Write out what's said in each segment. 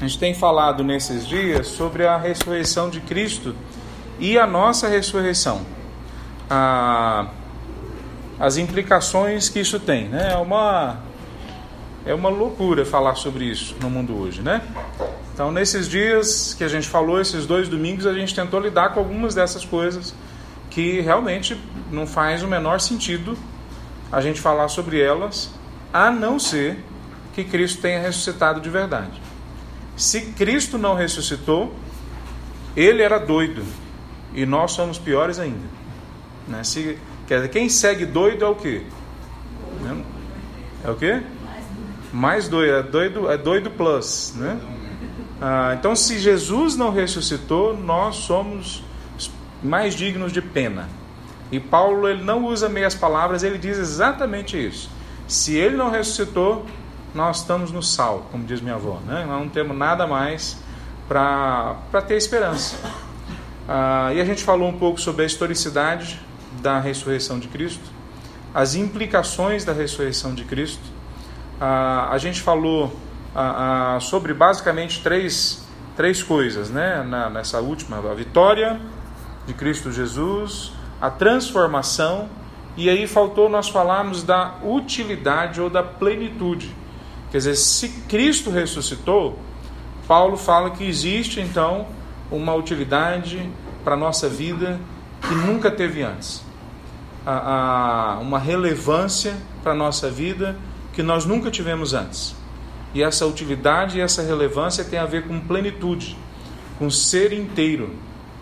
A gente tem falado nesses dias sobre a ressurreição de Cristo e a nossa ressurreição. as implicações que isso tem. Né? É, uma, é uma loucura falar sobre isso no mundo hoje. Né? Então, nesses dias que a gente falou, esses dois domingos, a gente tentou lidar com algumas dessas coisas que realmente não faz o menor sentido a gente falar sobre elas, a não ser que Cristo tenha ressuscitado de verdade. Se Cristo não ressuscitou, ele era doido e nós somos piores ainda. Né? Se, quer dizer, quem segue doido é o quê? É o quê? Mais doido, é doido, é doido plus, né? Ah, então, se Jesus não ressuscitou, nós somos mais dignos de pena. E Paulo ele não usa meias palavras, ele diz exatamente isso. Se ele não ressuscitou, nós estamos no sal, como diz minha avó. Né? Nós não temos nada mais para ter esperança. Ah, e a gente falou um pouco sobre a historicidade da ressurreição de Cristo, as implicações da ressurreição de Cristo. Ah, a gente falou ah, ah sobre basicamente três, três coisas né? Na, nessa última: a vitória de Cristo Jesus, a transformação, e aí faltou nós falarmos da utilidade ou da plenitude. Quer dizer, se Cristo ressuscitou, Paulo fala que existe então uma utilidade para a nossa vida que nunca teve antes. uma relevância para a nossa vida que nós nunca tivemos antes. E essa utilidade e essa relevância tem a ver com plenitude, com ser inteiro,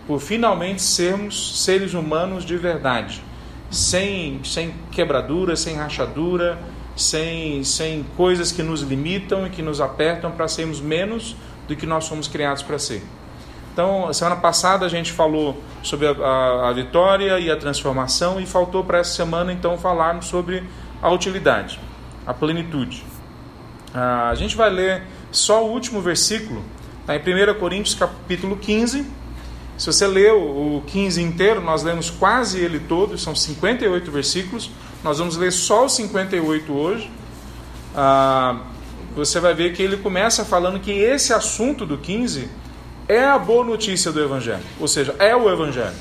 por finalmente sermos seres humanos de verdade, sem, sem quebradura, sem rachadura, sem, sem coisas que nos limitam e que nos apertam para sermos menos do que nós somos criados para ser. Então, semana passada a gente falou sobre a, a, a vitória e a transformação e faltou para essa semana então falarmos sobre a utilidade, a plenitude. Ah, a gente vai ler só o último versículo, está em 1 Coríntios capítulo 15, se você lê o 15 inteiro, nós lemos quase ele todo, são 58 versículos. Nós vamos ler só os 58 hoje. Ah, você vai ver que ele começa falando que esse assunto do 15 é a boa notícia do Evangelho, ou seja, é o Evangelho.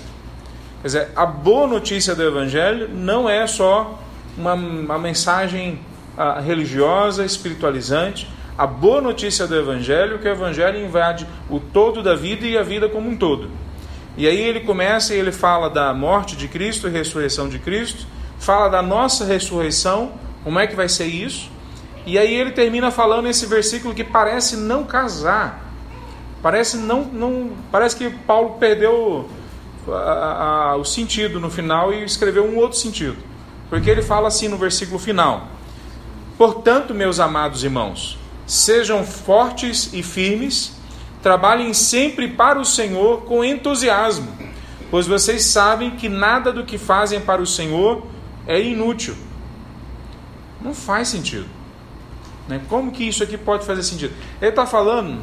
Quer dizer, a boa notícia do Evangelho não é só uma, uma mensagem ah, religiosa, espiritualizante. A boa notícia do Evangelho é que o Evangelho invade o todo da vida e a vida como um todo. E aí ele começa e ele fala da morte de Cristo e ressurreição de Cristo, fala da nossa ressurreição, como é que vai ser isso? E aí ele termina falando esse versículo que parece não casar. Parece não, não parece que Paulo perdeu a, a, o sentido no final e escreveu um outro sentido. Porque ele fala assim no versículo final: Portanto, meus amados irmãos, sejam fortes e firmes, Trabalhem sempre para o Senhor com entusiasmo, pois vocês sabem que nada do que fazem para o Senhor é inútil. Não faz sentido. Né? Como que isso aqui pode fazer sentido? Ele está falando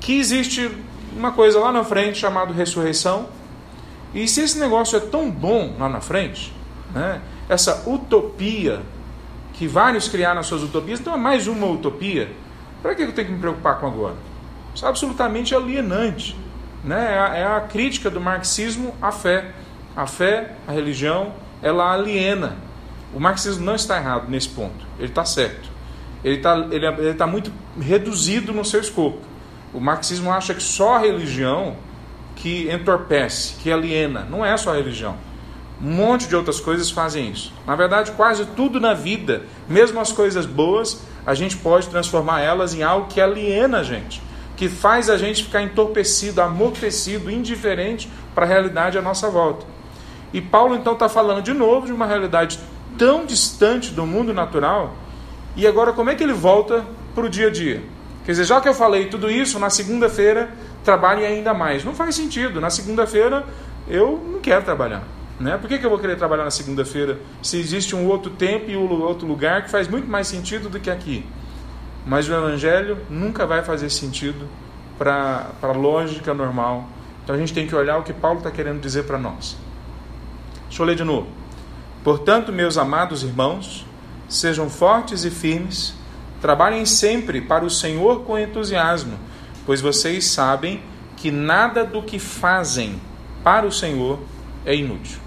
que existe uma coisa lá na frente chamada ressurreição. E se esse negócio é tão bom lá na frente, né? essa utopia que vários criaram as suas utopias, então é mais uma utopia. Para que eu tenho que me preocupar com agora? Isso é absolutamente alienante. Né? É, a, é a crítica do marxismo à fé. A fé, a religião, ela aliena. O marxismo não está errado nesse ponto. Ele está certo. Ele está ele, ele tá muito reduzido no seu escopo. O marxismo acha que só a religião que entorpece, que aliena. Não é só a religião. Um monte de outras coisas fazem isso. Na verdade, quase tudo na vida, mesmo as coisas boas, a gente pode transformar elas em algo que aliena a gente que faz a gente ficar entorpecido, amortecido, indiferente para a realidade à nossa volta. E Paulo então está falando de novo de uma realidade tão distante do mundo natural, e agora como é que ele volta para o dia a dia? Quer dizer, já que eu falei tudo isso, na segunda-feira trabalhe ainda mais. Não faz sentido. Na segunda-feira eu não quero trabalhar. Né? Por que, que eu vou querer trabalhar na segunda-feira se existe um outro tempo e um outro lugar que faz muito mais sentido do que aqui? Mas o Evangelho nunca vai fazer sentido para a lógica normal. Então a gente tem que olhar o que Paulo está querendo dizer para nós. Deixa eu ler de novo. Portanto, meus amados irmãos, sejam fortes e firmes, trabalhem sempre para o Senhor com entusiasmo, pois vocês sabem que nada do que fazem para o Senhor é inútil.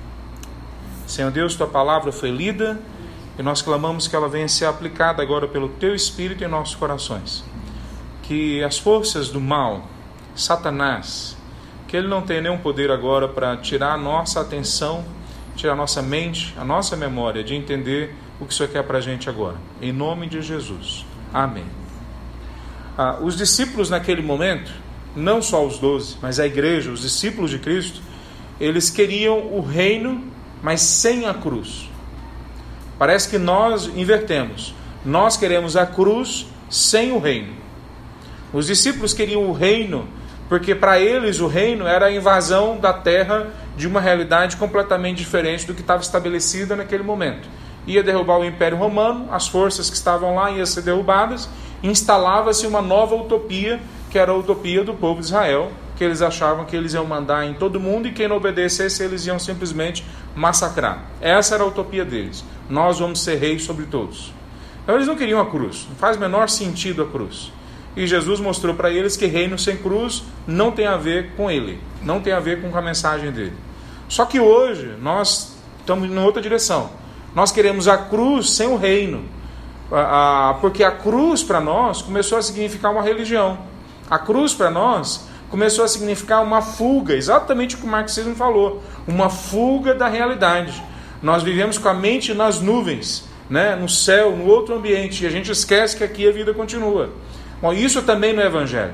Senhor Deus, tua palavra foi lida e nós clamamos que ela venha ser aplicada agora pelo teu Espírito em nossos corações. Que as forças do mal, Satanás, que ele não tenha nenhum poder agora para tirar a nossa atenção, tirar a nossa mente, a nossa memória de entender o que o Senhor quer para a gente agora. Em nome de Jesus. Amém. Ah, os discípulos naquele momento, não só os doze, mas a igreja, os discípulos de Cristo, eles queriam o reino, mas sem a cruz. Parece que nós invertemos. Nós queremos a cruz sem o reino. Os discípulos queriam o reino porque para eles o reino era a invasão da terra de uma realidade completamente diferente do que estava estabelecida naquele momento. Ia derrubar o Império Romano, as forças que estavam lá iam ser derrubadas, instalava-se uma nova utopia, que era a utopia do povo de Israel, que eles achavam que eles iam mandar em todo mundo e quem não obedecesse eles iam simplesmente massacrar. Essa era a utopia deles. Nós vamos ser reis sobre todos. Então eles não queriam a cruz. Não faz o menor sentido a cruz. E Jesus mostrou para eles que reino sem cruz não tem a ver com ele, não tem a ver com a mensagem dele. Só que hoje nós estamos em outra direção. Nós queremos a cruz sem o reino, porque a cruz para nós começou a significar uma religião. A cruz para nós começou a significar uma fuga, exatamente o que o marxismo falou, uma fuga da realidade. Nós vivemos com a mente nas nuvens, né, no céu, no outro ambiente, e a gente esquece que aqui a vida continua. Bom, isso também não é evangelho.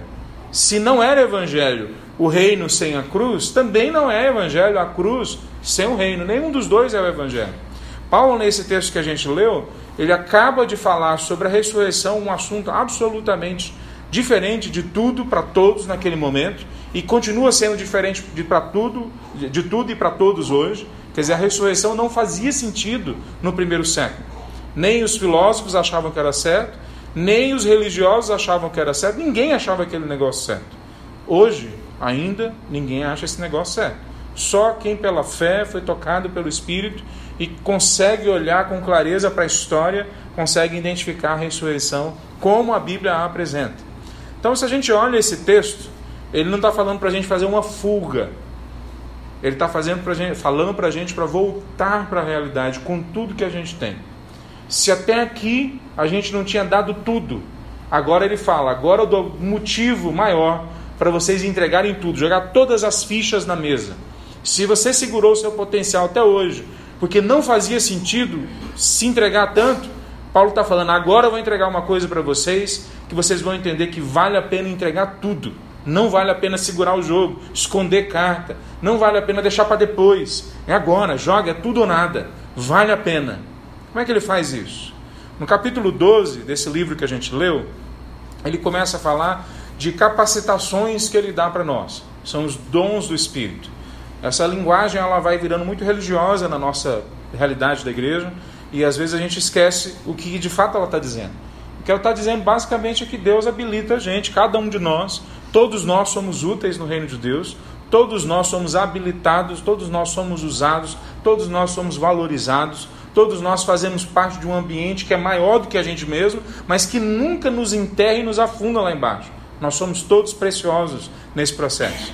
Se não era evangelho o reino sem a cruz, também não é evangelho a cruz sem o reino. Nenhum dos dois é o evangelho. Paulo, nesse texto que a gente leu, ele acaba de falar sobre a ressurreição, um assunto absolutamente diferente de tudo para todos naquele momento e continua sendo diferente de para tudo, de tudo e para todos hoje. Quer dizer, a ressurreição não fazia sentido no primeiro século. Nem os filósofos achavam que era certo, nem os religiosos achavam que era certo, ninguém achava aquele negócio certo. Hoje, ainda, ninguém acha esse negócio certo. Só quem pela fé foi tocado pelo Espírito e consegue olhar com clareza para a história, consegue identificar a ressurreição como a Bíblia a apresenta. Então, se a gente olha esse texto, ele não está falando para a gente fazer uma fuga. Ele está falando para a gente para voltar para a realidade com tudo que a gente tem. Se até aqui a gente não tinha dado tudo, agora ele fala: agora eu dou motivo maior para vocês entregarem tudo, jogar todas as fichas na mesa. Se você segurou seu potencial até hoje, porque não fazia sentido se entregar tanto, Paulo está falando: agora eu vou entregar uma coisa para vocês que vocês vão entender que vale a pena entregar tudo. Não vale a pena segurar o jogo, esconder carta. Não vale a pena deixar para depois. É agora, joga, é tudo ou nada. Vale a pena. Como é que ele faz isso? No capítulo 12 desse livro que a gente leu, ele começa a falar de capacitações que ele dá para nós. São os dons do Espírito. Essa linguagem ela vai virando muito religiosa na nossa realidade da igreja e às vezes a gente esquece o que de fato ela está dizendo. O que ela está dizendo basicamente é que Deus habilita a gente, cada um de nós, todos nós somos úteis no reino de Deus, todos nós somos habilitados, todos nós somos usados, todos nós somos valorizados, Todos nós fazemos parte de um ambiente que é maior do que a gente mesmo, mas que nunca nos enterra e nos afunda lá embaixo. Nós somos todos preciosos nesse processo.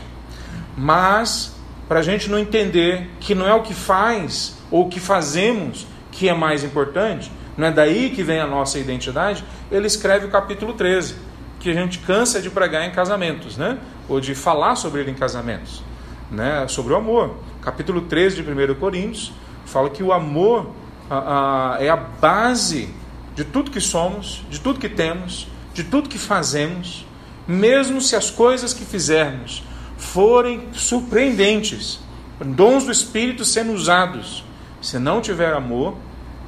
Mas, para a gente não entender que não é o que faz ou o que fazemos que é mais importante, não é daí que vem a nossa identidade, ele escreve o capítulo 13, que a gente cansa de pregar em casamentos, né? ou de falar sobre ele em casamentos, né? sobre o amor. Capítulo 13 de 1 Coríntios fala que o amor a, a, é a base de tudo que somos, de tudo que temos, de tudo que fazemos, mesmo se as coisas que fizermos forem surpreendentes, dons do Espírito sendo usados. Se não tiver amor,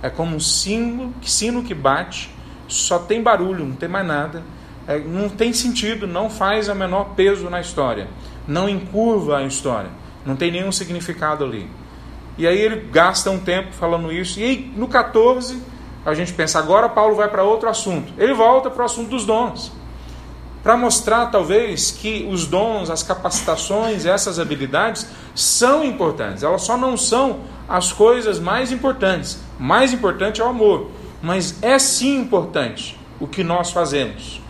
é como um sino, sino que bate, só tem barulho, não tem mais nada, é, não tem sentido, não faz o menor peso na história, não encurva a história, não tem nenhum significado ali. E aí ele gasta um tempo falando isso. E aí, no 14, a gente pensa, agora Paulo vai para outro assunto. Ele volta para o assunto dos dons. Para mostrar, talvez, que os dons, as capacitações, essas habilidades são importantes. Elas só não são as coisas mais importantes. Mais importante é o amor. Mas é sim importante o que nós fazemos.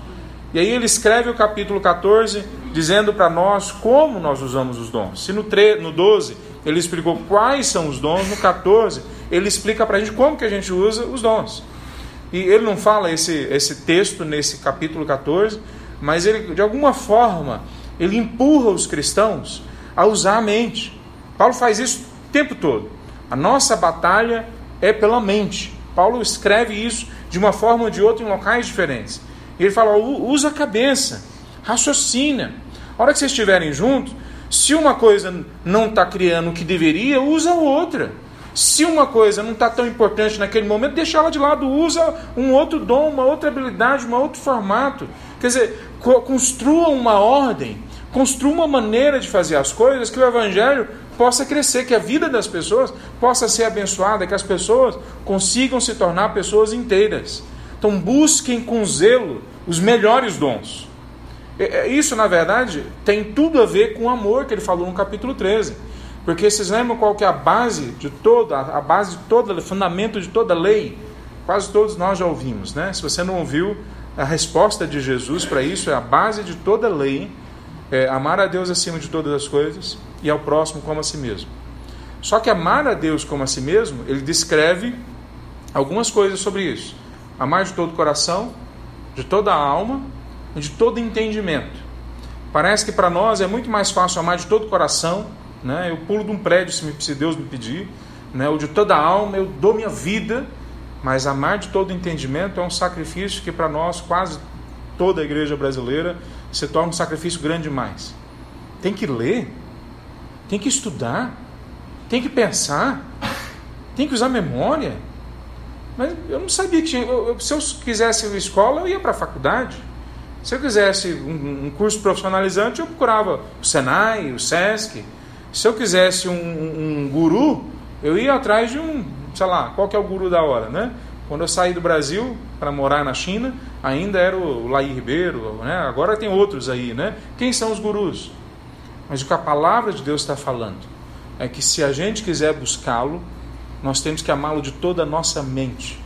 E aí ele escreve o capítulo 14 dizendo para nós como nós usamos os dons. Se no, 3, no 12 ele explicou quais são os dons, no 14 ele explica para a gente como que a gente usa os dons. E ele não fala esse, esse texto nesse capítulo 14, mas ele, de alguma forma, ele empurra os cristãos a usar a mente. Paulo faz isso o tempo todo. A nossa batalha é pela mente. Paulo escreve isso de uma forma ou de outra em locais diferentes. Ele fala: usa a cabeça, raciocina. A hora que vocês estiverem juntos, se uma coisa não está criando o que deveria, usa outra. Se uma coisa não está tão importante naquele momento, deixa ela de lado, usa um outro dom, uma outra habilidade, um outro formato. Quer dizer, construa uma ordem, construa uma maneira de fazer as coisas que o Evangelho possa crescer, que a vida das pessoas possa ser abençoada, que as pessoas consigam se tornar pessoas inteiras. Então busquem com zelo os melhores dons. Isso, na verdade, tem tudo a ver com o amor que ele falou no capítulo 13. Porque vocês lembram qual que é a base de toda, a base de toda, o fundamento de toda lei? Quase todos nós já ouvimos, né? Se você não ouviu, a resposta de Jesus para isso é a base de toda lei, é amar a Deus acima de todas as coisas e ao próximo como a si mesmo. Só que amar a Deus como a si mesmo, ele descreve algumas coisas sobre isso. Amar de todo o coração, de toda a alma de todo entendimento. Parece que para nós é muito mais fácil amar de todo o coração, né? Eu pulo de um prédio se, Deus me pedir, né? Ou de toda a alma eu dou minha vida, mas amar de todo entendimento é um sacrifício que para nós quase toda a igreja brasileira se torna um sacrifício grande demais. Tem que ler, tem que estudar, tem que pensar, tem que usar memória. Mas eu não sabia que tinha. Eu, se eu quisesse ir escola, eu ia para a faculdade. Se eu quisesse um, um, curso profissionalizante, eu procurava o Senai, o Sesc. Se eu quisesse um, um, guru, eu ia atrás de um, sei lá, qual que é o guru da hora, né? Quando eu saí do Brasil para morar na China, ainda era o Laí Ribeiro, né? agora tem outros aí, né? Quem são os gurus? Mas o que a palavra de Deus está falando é que se a gente quiser buscá-lo, nós temos que amá-lo de toda a nossa mente.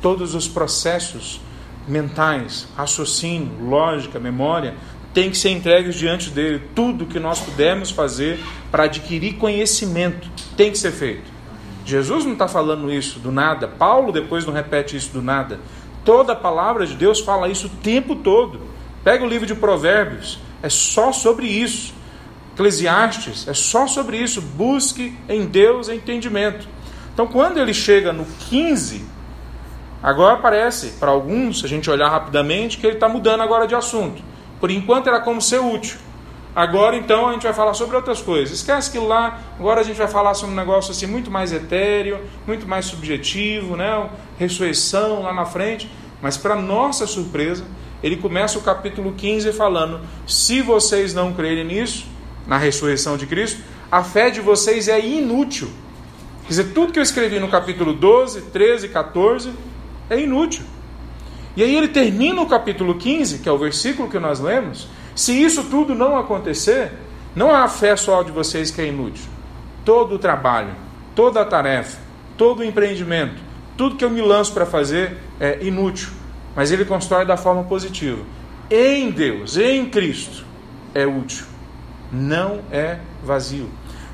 Todos os processos mentais, raciocínio, lógica, memória, tem que ser entregues diante dele. Tudo que nós pudermos fazer para adquirir conhecimento tem que ser feito. Jesus não está falando isso do nada. Paulo depois não repete isso do nada. Toda a palavra de Deus fala isso o tempo todo. Pega o livro de Provérbios, é só sobre isso. Eclesiastes, é só sobre isso. Busque em Deus entendimento. Então, quando ele chega no 15, agora parece, para alguns, se a gente olhar rapidamente, que ele está mudando agora de assunto. Por enquanto era como ser útil. Agora então a gente vai falar sobre outras coisas. Esquece que lá, agora a gente vai falar sobre um negócio assim muito mais etéreo, muito mais subjetivo, né? Ressurreição lá na frente. Mas para nossa surpresa, ele começa o capítulo 15 falando: se vocês não crerem nisso, na ressurreição de Cristo, a fé de vocês é inútil. Quer dizer, tudo que eu escrevi no capítulo 12, 13 e 14 é inútil. E aí ele termina o capítulo 15, que é o versículo que nós lemos. Se isso tudo não acontecer, não há fé só de vocês que é inútil. Todo o trabalho, toda a tarefa, todo o empreendimento, tudo que eu me lanço para fazer é inútil. Mas ele constrói da forma positiva. Em Deus, em Cristo, é útil não é vazio.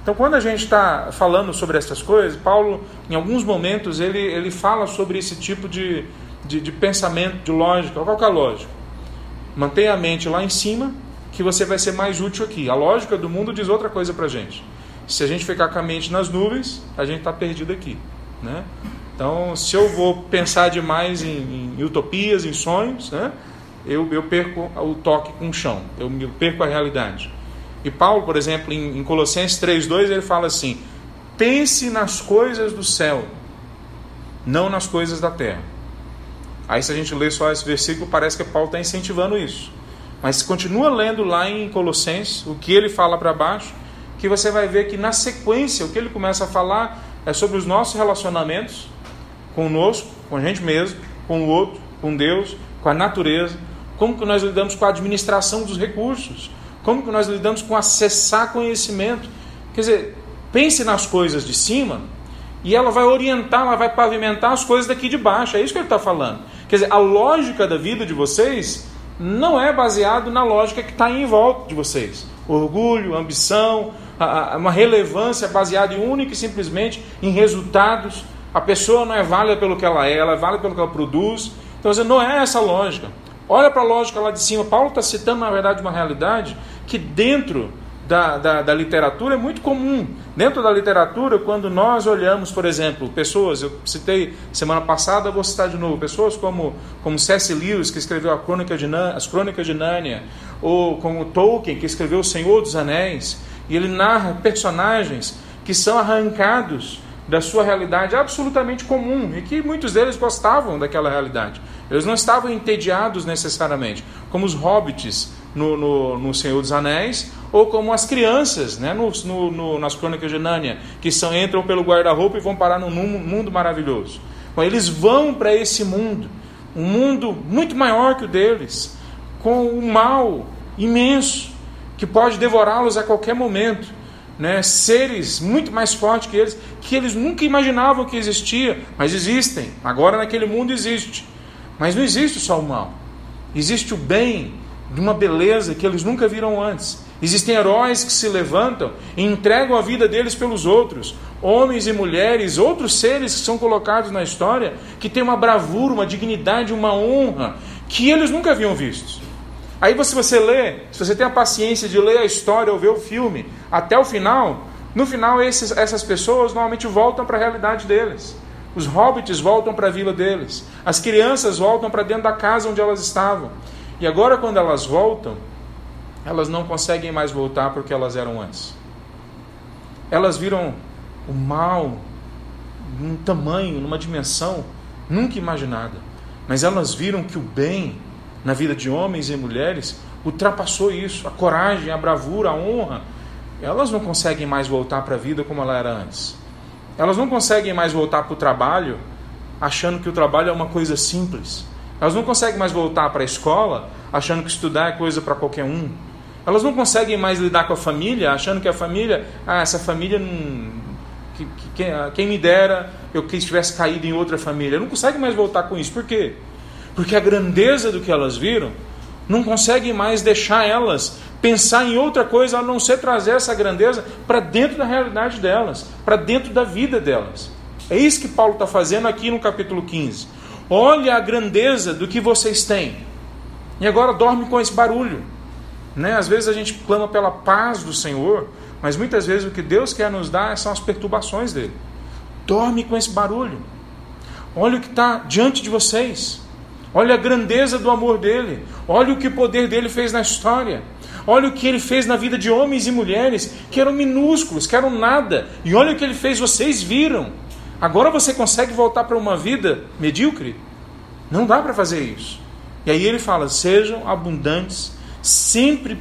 Então, quando a gente está falando sobre essas coisas, Paulo, em alguns momentos, ele, ele fala sobre esse tipo de, de, de pensamento, de lógica. Qual que é a lógica? Mantenha a mente lá em cima, que você vai ser mais útil aqui. A lógica do mundo diz outra coisa para a gente. Se a gente ficar com a mente nas nuvens, a gente está perdido aqui. Né? Então, se eu vou pensar demais em, em utopias, em sonhos, né? eu, eu perco o toque com o chão, eu, eu perco a realidade. E Paulo, por exemplo, em, em Colossenses 3,2, ele fala assim: pense nas coisas do céu, não nas coisas da terra. Aí, se a gente lê só esse versículo, parece que Paulo está incentivando isso. Mas continua lendo lá em Colossenses o que ele fala para baixo, que você vai ver que na sequência o que ele começa a falar é sobre os nossos relacionamentos conosco, com a gente mesmo, com o outro, com Deus, com a natureza, como que nós lidamos com a administração dos recursos, como que nós lidamos com acessar conhecimento? Quer dizer, pense nas coisas de cima e ela vai orientar, ela vai pavimentar as coisas daqui de baixo. É isso que ele está falando. Quer dizer, a lógica da vida de vocês não é baseado na lógica que está em volta de vocês. Orgulho, ambição, uma relevância baseada única e simplesmente em resultados. A pessoa não é válida pelo que ela é, ela é válida pelo que ela produz. Então, não é essa lógica. Olha para a lógica lá de cima. Paulo está citando, na verdade, uma realidade que dentro da, da, da, literatura é muito comum. Dentro da literatura, quando nós olhamos, por exemplo, pessoas, eu citei semana passada, vou citar de novo, pessoas como, como C.S. Lewis, que escreveu a Crônica de as Crônicas de Nárnia, ou como Tolkien, que escreveu O Senhor dos Anéis, e ele narra personagens que são arrancados da sua realidade absolutamente comum e que muitos deles gostavam daquela realidade. Eles não estavam entediados necessariamente, como os hobbits no, no, no Senhor dos Anéis, ou como as crianças né, no, no, nas Crônicas de Nárnia, que são, entram pelo guarda-roupa e vão parar num mundo maravilhoso. Eles vão para esse mundo, um mundo muito maior que o deles, com um mal imenso, que pode devorá-los a qualquer momento. Né, seres muito mais fortes que eles, que eles nunca imaginavam que existia, mas existem. Agora naquele mundo existe. Mas não existe só o mal. Existe o bem, de uma beleza que eles nunca viram antes. Existem heróis que se levantam e entregam a vida deles pelos outros, homens e mulheres, outros seres que são colocados na história, que têm uma bravura, uma dignidade, uma honra que eles nunca haviam visto. Aí se você lê, se você tem a paciência de ler a história ou ver o filme até o final, no final esses, essas pessoas normalmente voltam para a realidade deles. Os hobbits voltam para a vila deles. As crianças voltam para dentro da casa onde elas estavam. E agora, quando elas voltam, elas não conseguem mais voltar porque elas eram antes. Elas viram o mal num tamanho, numa dimensão nunca imaginada. Mas elas viram que o bem na vida de homens e mulheres ultrapassou isso. A coragem, a bravura, a honra. Elas não conseguem mais voltar para a vida como ela era antes. Elas não conseguem mais voltar para o trabalho achando que o trabalho é uma coisa simples. Elas não conseguem mais voltar para a escola achando que estudar é coisa para qualquer um. Elas não conseguem mais lidar com a família achando que a família, ah, essa família não. Que, que, quem me dera eu que estivesse caído em outra família. Não conseguem mais voltar com isso. Por quê? Porque a grandeza do que elas viram não consegue mais deixar elas pensar em outra coisa a não ser trazer essa grandeza para dentro da realidade delas, para dentro da vida delas. É isso que Paulo está fazendo aqui no capítulo 15. Olha a grandeza do que vocês têm. E agora dorme com esse barulho. Né? Às vezes a gente clama pela paz do Senhor, mas muitas vezes o que Deus quer nos dar são as perturbações dele. Dorme com esse barulho. Olha o que está diante de vocês. Olha a grandeza do amor dele. Olha o que o poder dele fez na história. Olha o que ele fez na vida de homens e mulheres que eram minúsculos, que eram nada. E olha o que ele fez, vocês viram. Agora você consegue voltar para uma vida medíocre? Não dá para fazer isso. E aí ele fala: sejam abundantes, sempre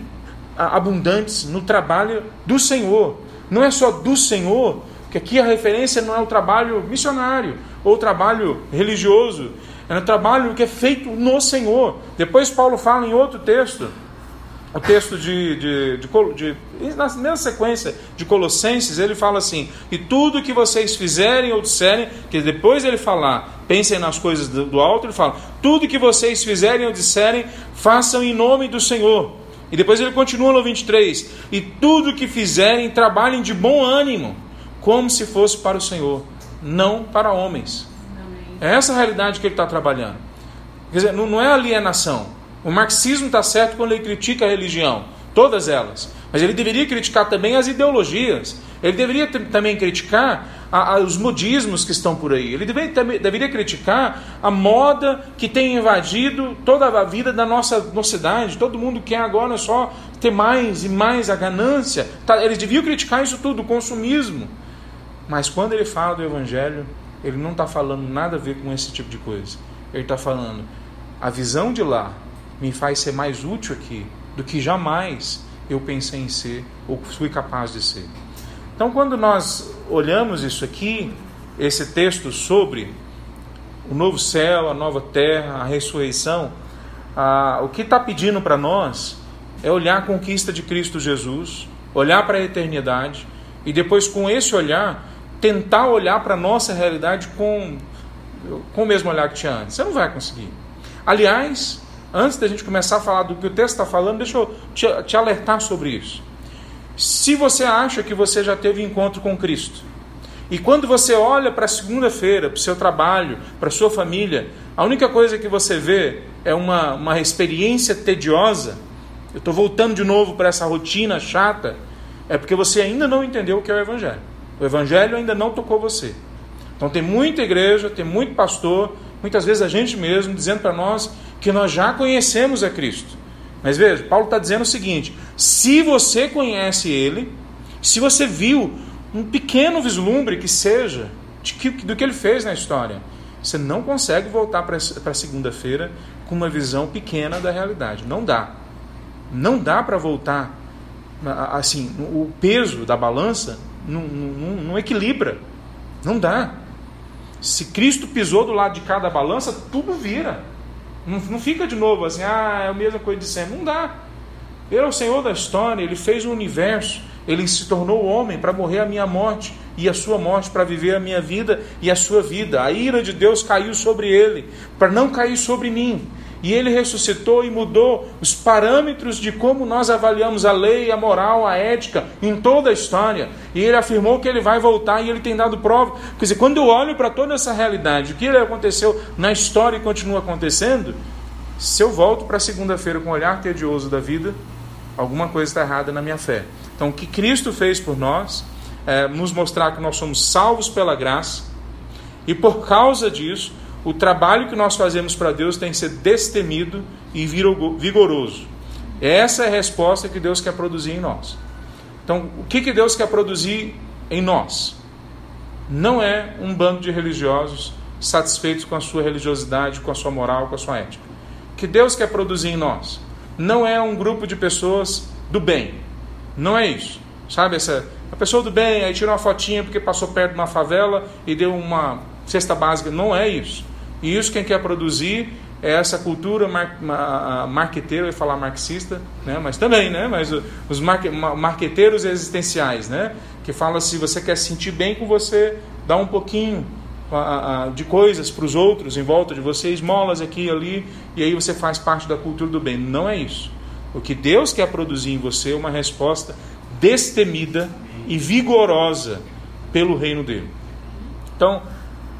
abundantes no trabalho do Senhor. Não é só do Senhor, que aqui a referência não é o trabalho missionário ou o trabalho religioso, é o trabalho que é feito no Senhor. Depois Paulo fala em outro texto o texto de, de, de, de, na mesma sequência de Colossenses, ele fala assim: E tudo que vocês fizerem ou disserem, que depois ele falar, pensem nas coisas do, do alto, ele fala: Tudo que vocês fizerem ou disserem, façam em nome do Senhor. E depois ele continua no 23: E tudo que fizerem, trabalhem de bom ânimo, como se fosse para o Senhor, não para homens. É essa a realidade que ele está trabalhando. Quer dizer, não, não é alienação. O marxismo está certo quando ele critica a religião, todas elas. Mas ele deveria criticar também as ideologias. Ele deveria também criticar a, a, os modismos que estão por aí. Ele deveria, também, deveria criticar a moda que tem invadido toda a vida da nossa mocidade. Todo mundo quer agora só ter mais e mais a ganância. Tá, eles deviam criticar isso tudo, o consumismo. Mas quando ele fala do Evangelho, ele não está falando nada a ver com esse tipo de coisa. Ele está falando a visão de lá me faz ser mais útil aqui do que jamais eu pensei em ser ou fui capaz de ser. Então, quando nós olhamos isso aqui, esse texto sobre o novo céu, a nova terra, a ressurreição, o que está pedindo para nós é olhar a conquista de Cristo Jesus, olhar para a eternidade e depois, com esse olhar, tentar olhar para a nossa realidade com, com o mesmo olhar que tinha antes. Você não vai conseguir. Aliás, antes da gente começar a falar do que o texto está falando, deixa eu te, te alertar sobre isso. Se você acha que você já teve encontro com Cristo, e quando você olha para a segunda-feira, para o seu trabalho, para a sua família, a única coisa que você vê é uma, uma experiência tediosa, eu estou voltando de novo para essa rotina chata, é porque você ainda não entendeu o que é o Evangelho. O Evangelho ainda não tocou você. Então tem muita igreja, tem muito pastor, muitas vezes a gente mesmo, dizendo para nós que nós já conhecemos a Cristo. Mas veja, Paulo está dizendo o seguinte: se você conhece Ele, se você viu um pequeno vislumbre que seja que, do que ele fez na história, você não consegue voltar para segunda-feira com uma visão pequena da realidade. Não dá. Não dá para voltar. Assim, o peso da balança não, não, não equilibra. Não dá. Se Cristo pisou do lado de cada balança, tudo vira. Não, não fica de novo assim, ah, é a mesma coisa de sempre. Não dá. Ele é o Senhor da história, ele fez o universo, ele se tornou homem para morrer a minha morte e a sua morte para viver a minha vida e a sua vida. A ira de Deus caiu sobre ele, para não cair sobre mim. E ele ressuscitou e mudou os parâmetros de como nós avaliamos a lei, a moral, a ética em toda a história. E ele afirmou que ele vai voltar e ele tem dado prova. Quer dizer, quando eu olho para toda essa realidade, o que aconteceu na história e continua acontecendo, se eu volto para segunda-feira com o olhar tedioso da vida, alguma coisa está errada na minha fé. Então, o que Cristo fez por nós é nos mostrar que nós somos salvos pela graça e por causa disso o trabalho que nós fazemos para Deus tem que ser destemido e vigoroso. Essa é a resposta que Deus quer produzir em nós. Então, o que, que Deus quer produzir em nós? Não é um bando de religiosos satisfeitos com a sua religiosidade, com a sua moral, com a sua ética. O que Deus quer produzir em nós? Não é um grupo de pessoas do bem. Não é isso. Sabe, essa, a pessoa do bem, aí tirou uma fotinha porque passou perto de uma favela e deu uma cesta básica. Não é isso. E isso quem quer produzir é essa cultura mar, marqueteira, eu ia falar marxista, né? mas também, né? mas os marque, marqueteiros existenciais, né? que fala se você quer se sentir bem com você, dá um pouquinho de coisas para os outros em volta de você, esmolas aqui e ali, e aí você faz parte da cultura do bem. Não é isso. O que Deus quer produzir em você é uma resposta destemida e vigorosa pelo reino dele. Então,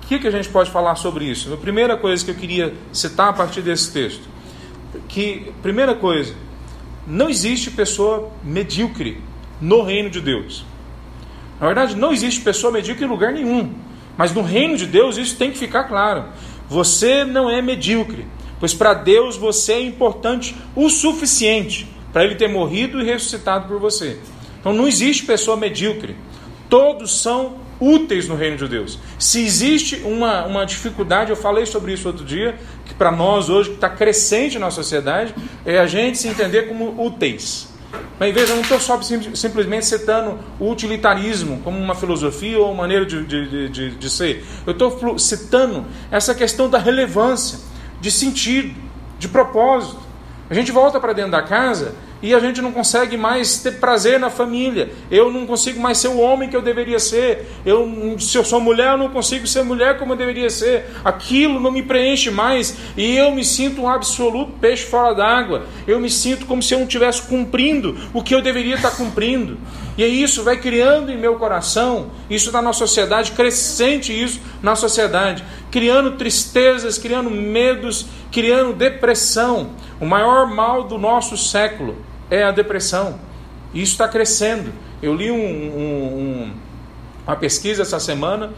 o que, que a gente pode falar sobre isso? A primeira coisa que eu queria citar a partir desse texto, que primeira coisa, não existe pessoa medíocre no reino de Deus. Na verdade, não existe pessoa medíocre em lugar nenhum. Mas no reino de Deus isso tem que ficar claro. Você não é medíocre, pois para Deus você é importante o suficiente para Ele ter morrido e ressuscitado por você. Então não existe pessoa medíocre. Todos são úteis no reino de Deus. Se existe uma, uma dificuldade, eu falei sobre isso outro dia, que para nós hoje, que está crescente na sociedade, é a gente se entender como úteis. Mas veja, eu não estou só simplesmente citando o utilitarismo como uma filosofia ou maneira de, de, de, de ser. Eu estou citando essa questão da relevância, de sentido, de propósito. A gente volta para dentro da casa e a gente não consegue mais ter prazer na família. Eu não consigo mais ser o homem que eu deveria ser. Eu, se eu sou mulher, eu não consigo ser mulher como eu deveria ser. Aquilo não me preenche mais e eu me sinto um absoluto peixe fora d'água. Eu me sinto como se eu não estivesse cumprindo o que eu deveria estar cumprindo. E aí isso vai criando em meu coração, isso está na sociedade, crescente isso na sociedade, criando tristezas, criando medos, criando depressão. O maior mal do nosso século é a depressão. Isso está crescendo. Eu li um, um, uma pesquisa essa semana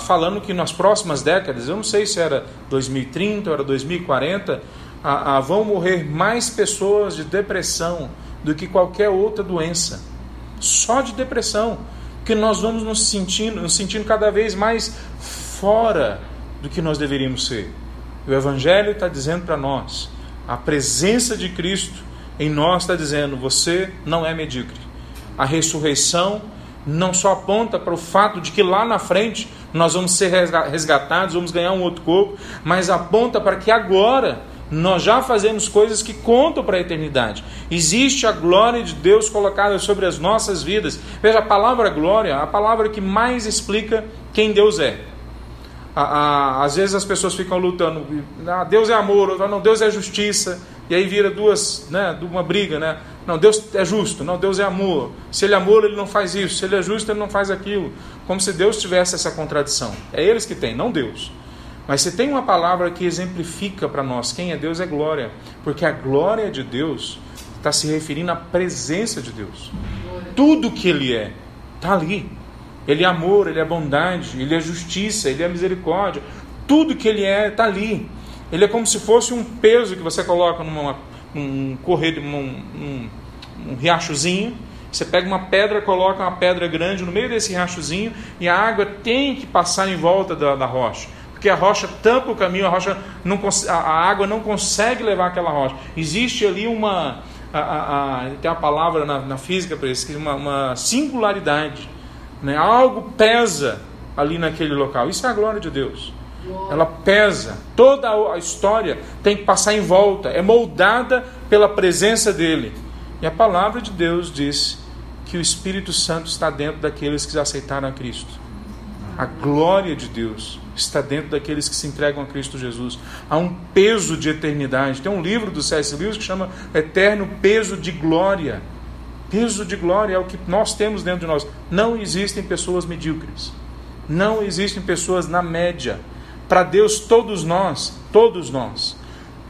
falando que nas próximas décadas, eu não sei se era 2030 ou era 2040, vão morrer mais pessoas de depressão do que qualquer outra doença. Só de depressão. Que nós vamos nos sentindo, nos sentindo cada vez mais fora do que nós deveríamos ser. O Evangelho está dizendo para nós: a presença de Cristo em nós está dizendo: você não é medíocre. A ressurreição não só aponta para o fato de que lá na frente nós vamos ser resgatados, vamos ganhar um outro corpo, mas aponta para que agora nós já fazemos coisas que contam para a eternidade. Existe a glória de Deus colocada sobre as nossas vidas. Veja, a palavra glória, a palavra que mais explica quem Deus é. às vezes as pessoas ficam lutando, ah, Deus é amor, não, Deus é justiça, e aí vira duas, né, uma briga, né? Não, Deus é justo, não, Deus é amor. Se ele é amor, ele não faz isso, se ele é justo, ele não faz aquilo. Como se Deus tivesse essa contradição. É eles que têm, não Deus. Mas se tem uma palavra que exemplifica para nós quem é Deus, é glória. Porque a glória de Deus está se referindo à presença de Deus. Tudo que Ele é, está ali. Ele é amor, Ele é bondade, Ele é justiça, Ele é misericórdia. Tudo que Ele é, está ali. Ele é como se fosse um peso que você coloca numa, num correio, num, num, num riachozinho. Você pega uma pedra, coloca uma pedra grande no meio desse riachozinho e a água tem que passar em volta da, da rocha porque a rocha tampa o caminho, a rocha não a água não consegue levar aquela rocha. Existe ali uma a, a, a, tem uma palavra na, na física para isso, uma, uma singularidade, né? Algo pesa ali naquele local. Isso é a glória de Deus. Ela pesa. Toda a história tem que passar em volta, é moldada pela presença dele. E a palavra de Deus diz que o Espírito Santo está dentro daqueles que aceitaram a Cristo. A glória de Deus está dentro daqueles que se entregam a Cristo Jesus. Há um peso de eternidade. Tem um livro do C.S. Lewis que chama Eterno Peso de Glória. Peso de glória é o que nós temos dentro de nós. Não existem pessoas medíocres. Não existem pessoas na média. Para Deus, todos nós, todos nós,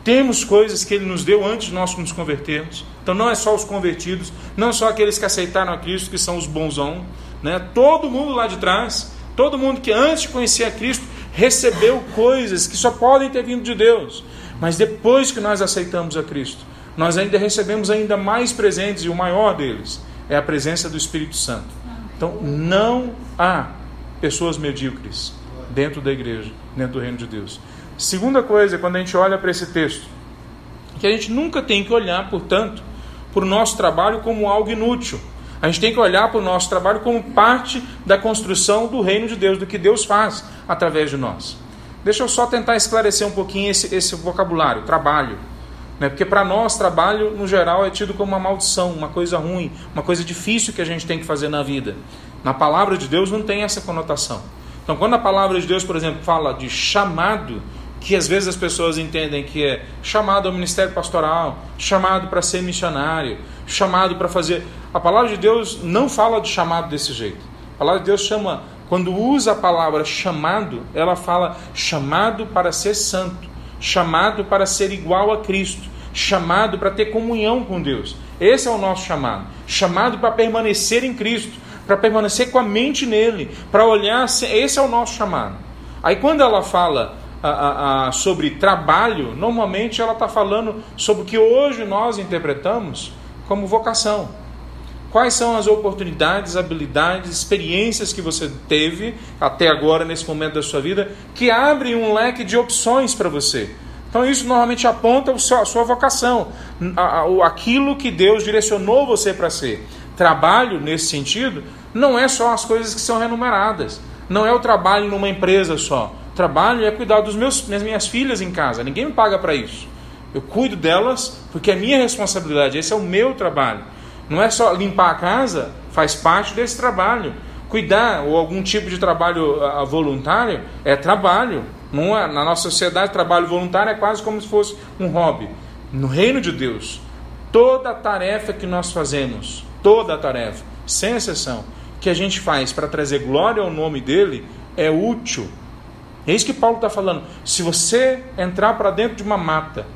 temos coisas que Ele nos deu antes de nós nos convertermos. Então não é só os convertidos, não só aqueles que aceitaram a Cristo, que são os bonzão. Né? Todo mundo lá de trás Todo mundo que antes de conhecer a Cristo recebeu coisas que só podem ter vindo de Deus. Mas depois que nós aceitamos a Cristo, nós ainda recebemos ainda mais presentes e o maior deles é a presença do Espírito Santo. Então não há pessoas medíocres dentro da igreja, dentro do reino de Deus. Segunda coisa, quando a gente olha para esse texto, que a gente nunca tem que olhar, portanto, para o nosso trabalho como algo inútil. A gente tem que olhar para o nosso trabalho como parte da construção do reino de Deus, do que Deus faz através de nós. Deixa eu só tentar esclarecer um pouquinho esse, esse vocabulário, trabalho. Né? Porque para nós, trabalho, no geral, é tido como uma maldição, uma coisa ruim, uma coisa difícil que a gente tem que fazer na vida. Na palavra de Deus não tem essa conotação. Então, quando a palavra de Deus, por exemplo, fala de chamado, que às vezes as pessoas entendem que é chamado ao ministério pastoral, chamado para ser missionário, chamado para fazer. A palavra de Deus não fala de chamado desse jeito. A palavra de Deus chama, quando usa a palavra chamado, ela fala chamado para ser santo, chamado para ser igual a Cristo, chamado para ter comunhão com Deus. Esse é o nosso chamado. Chamado para permanecer em Cristo, para permanecer com a mente nele, para olhar. Esse é o nosso chamado. Aí quando ela fala a, a, a, sobre trabalho, normalmente ela está falando sobre o que hoje nós interpretamos como vocação. Quais são as oportunidades, habilidades, experiências que você teve até agora, nesse momento da sua vida, que abrem um leque de opções para você? Então, isso normalmente aponta a sua vocação, aquilo que Deus direcionou você para ser. Trabalho, nesse sentido, não é só as coisas que são remuneradas, não é o trabalho numa empresa só. O trabalho é cuidar dos meus, das minhas filhas em casa, ninguém me paga para isso. Eu cuido delas porque é minha responsabilidade, esse é o meu trabalho. Não é só limpar a casa, faz parte desse trabalho. Cuidar ou algum tipo de trabalho voluntário é trabalho. Não é, na nossa sociedade, trabalho voluntário é quase como se fosse um hobby. No reino de Deus, toda tarefa que nós fazemos, toda a tarefa, sem exceção, que a gente faz para trazer glória ao nome dele, é útil. É isso que Paulo está falando. Se você entrar para dentro de uma mata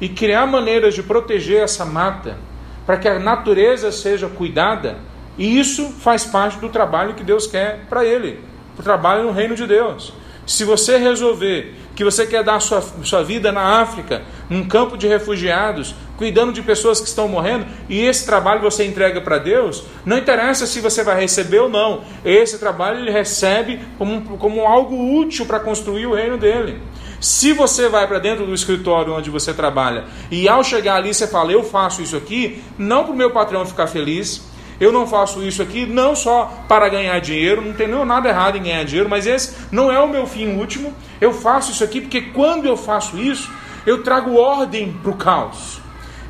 e criar maneiras de proteger essa mata, para que a natureza seja cuidada, e isso faz parte do trabalho que Deus quer para ele, o trabalho no reino de Deus. Se você resolver que você quer dar sua, sua vida na África, num campo de refugiados, cuidando de pessoas que estão morrendo, e esse trabalho você entrega para Deus, não interessa se você vai receber ou não, esse trabalho ele recebe como, como algo útil para construir o reino dele. Se você vai para dentro do escritório onde você trabalha e ao chegar ali você fala, eu faço isso aqui, não para o meu patrão ficar feliz, eu não faço isso aqui não só para ganhar dinheiro, não tem nada errado em ganhar dinheiro, mas esse não é o meu fim último. Eu faço isso aqui porque quando eu faço isso, eu trago ordem para o caos.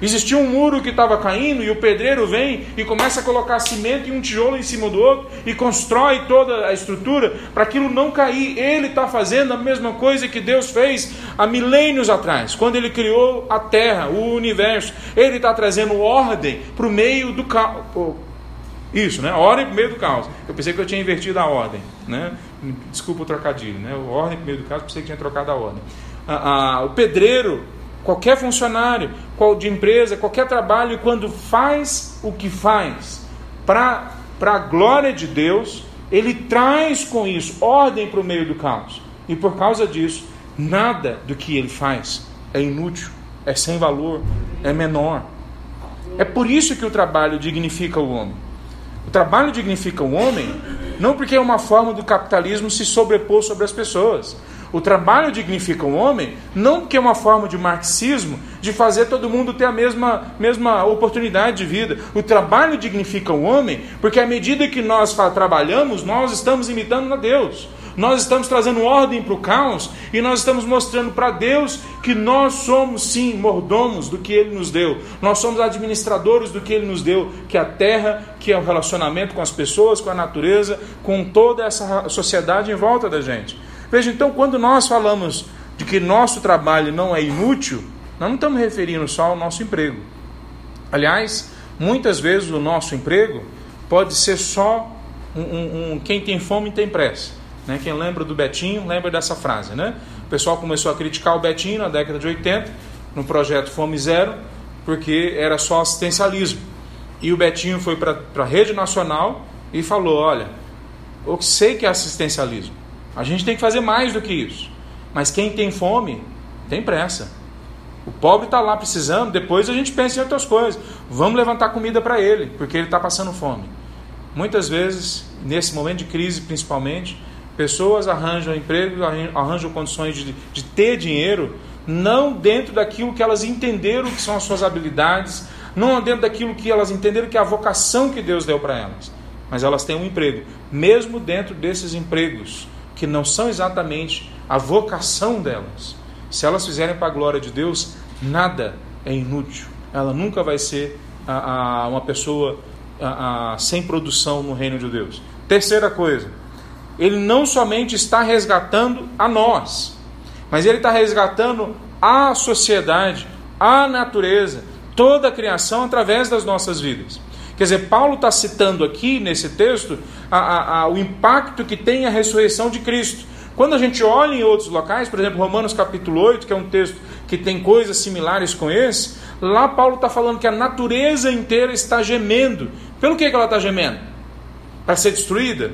Existia um muro que estava caindo e o pedreiro vem e começa a colocar cimento e um tijolo em cima do outro e constrói toda a estrutura para aquilo não cair. Ele está fazendo a mesma coisa que Deus fez há milênios atrás, quando ele criou a terra, o universo. Ele está trazendo ordem para o meio do caos. Isso, né? Ordem meio do caos. Eu pensei que eu tinha invertido a ordem, né? Desculpa o trocadilho, né? Ordem meio do caos, pensei que tinha trocado a ordem. Ah, ah, o pedreiro qualquer funcionário qual de empresa, qualquer trabalho, quando faz o que faz para a glória de Deus, ele traz com isso ordem para o meio do caos. E por causa disso, nada do que ele faz é inútil, é sem valor, é menor. É por isso que o trabalho dignifica o homem. O trabalho dignifica o homem não porque é uma forma do capitalismo se sobrepor sobre as pessoas, o trabalho dignifica o homem, não porque é uma forma de marxismo de fazer todo mundo ter a mesma, mesma oportunidade de vida. O trabalho dignifica o homem porque à medida que nós trabalhamos, nós estamos imitando a Deus. Nós estamos trazendo ordem para o caos e nós estamos mostrando para Deus que nós somos sim mordomos do que Ele nos deu. Nós somos administradores do que Ele nos deu, que é a terra, que é o relacionamento com as pessoas, com a natureza, com toda essa sociedade em volta da gente. Veja, então, quando nós falamos de que nosso trabalho não é inútil, nós não estamos referindo só ao nosso emprego. Aliás, muitas vezes o nosso emprego pode ser só um, um, um quem tem fome tem pressa. Né? Quem lembra do Betinho lembra dessa frase. Né? O pessoal começou a criticar o Betinho na década de 80, no projeto Fome Zero, porque era só assistencialismo. E o Betinho foi para a rede nacional e falou: Olha, eu sei que é assistencialismo, a gente tem que fazer mais do que isso. Mas quem tem fome, tem pressa. O pobre está lá precisando, depois a gente pensa em outras coisas. Vamos levantar comida para ele, porque ele está passando fome. Muitas vezes, nesse momento de crise principalmente, pessoas arranjam emprego, arranjam condições de, de ter dinheiro, não dentro daquilo que elas entenderam que são as suas habilidades, não dentro daquilo que elas entenderam que é a vocação que Deus deu para elas. Mas elas têm um emprego, mesmo dentro desses empregos que não são exatamente a vocação delas. Se elas fizerem para a glória de Deus, nada é inútil. Ela nunca vai ser a, a, uma pessoa a, sem produção no reino de Deus. Terceira coisa, ele não somente está resgatando a nós, mas ele está resgatando a sociedade, a natureza, toda a criação através das nossas vidas. Quer dizer, Paulo está citando aqui nesse texto a, a, a, o impacto que tem a ressurreição de Cristo. Quando a gente olha em outros locais, por exemplo, Romanos capítulo 8, que é um texto que tem coisas similares com esse, lá Paulo está falando que a natureza inteira está gemendo. Pelo que, que ela está gemendo? Para ser destruída?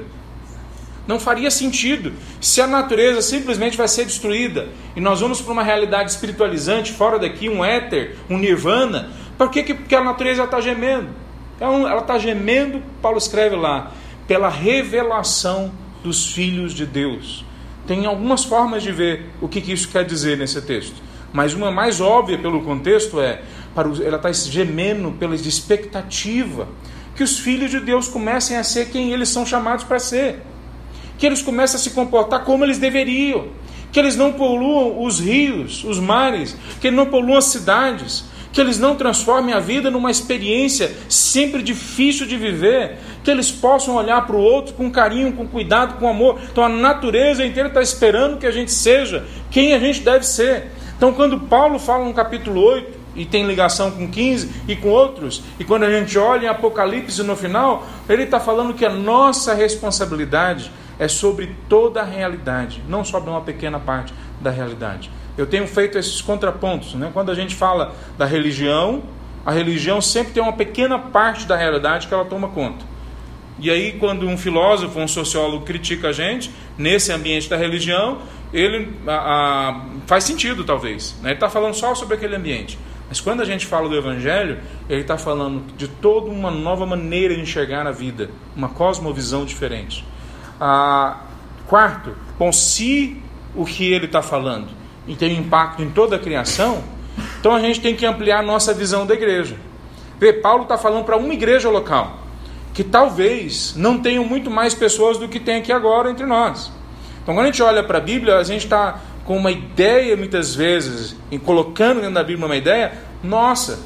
Não faria sentido se a natureza simplesmente vai ser destruída e nós vamos para uma realidade espiritualizante fora daqui, um éter, um nirvana. Por que, que a natureza está gemendo? Então, ela está gemendo, Paulo escreve lá, pela revelação dos filhos de Deus. Tem algumas formas de ver o que, que isso quer dizer nesse texto. Mas uma mais óbvia pelo contexto é, para ela está gemendo pela expectativa que os filhos de Deus comecem a ser quem eles são chamados para ser. Que eles comecem a se comportar como eles deveriam. Que eles não poluam os rios, os mares, que eles não poluam as cidades, que eles não transformem a vida numa experiência sempre difícil de viver, que eles possam olhar para o outro com carinho, com cuidado, com amor. Então a natureza inteira está esperando que a gente seja quem a gente deve ser. Então quando Paulo fala no capítulo 8, e tem ligação com 15 e com outros, e quando a gente olha em Apocalipse no final, ele está falando que a nossa responsabilidade é sobre toda a realidade, não sobre uma pequena parte da realidade eu tenho feito esses contrapontos. Né? Quando a gente fala da religião, a religião sempre tem uma pequena parte da realidade que ela toma conta. E aí, quando um filósofo, um sociólogo critica a gente, nesse ambiente da religião, ele a, a, faz sentido, talvez. Né? Ele está falando só sobre aquele ambiente. Mas quando a gente fala do Evangelho, ele está falando de toda uma nova maneira de enxergar a vida, uma cosmovisão diferente. Ah, quarto, bom, se o que ele está falando tem impacto em toda a criação, então a gente tem que ampliar nossa visão da igreja. Vê, Paulo está falando para uma igreja local, que talvez não tenham muito mais pessoas do que tem aqui agora entre nós. Então, quando a gente olha para a Bíblia, a gente está com uma ideia, muitas vezes, em colocando dentro da Bíblia uma ideia, nossa,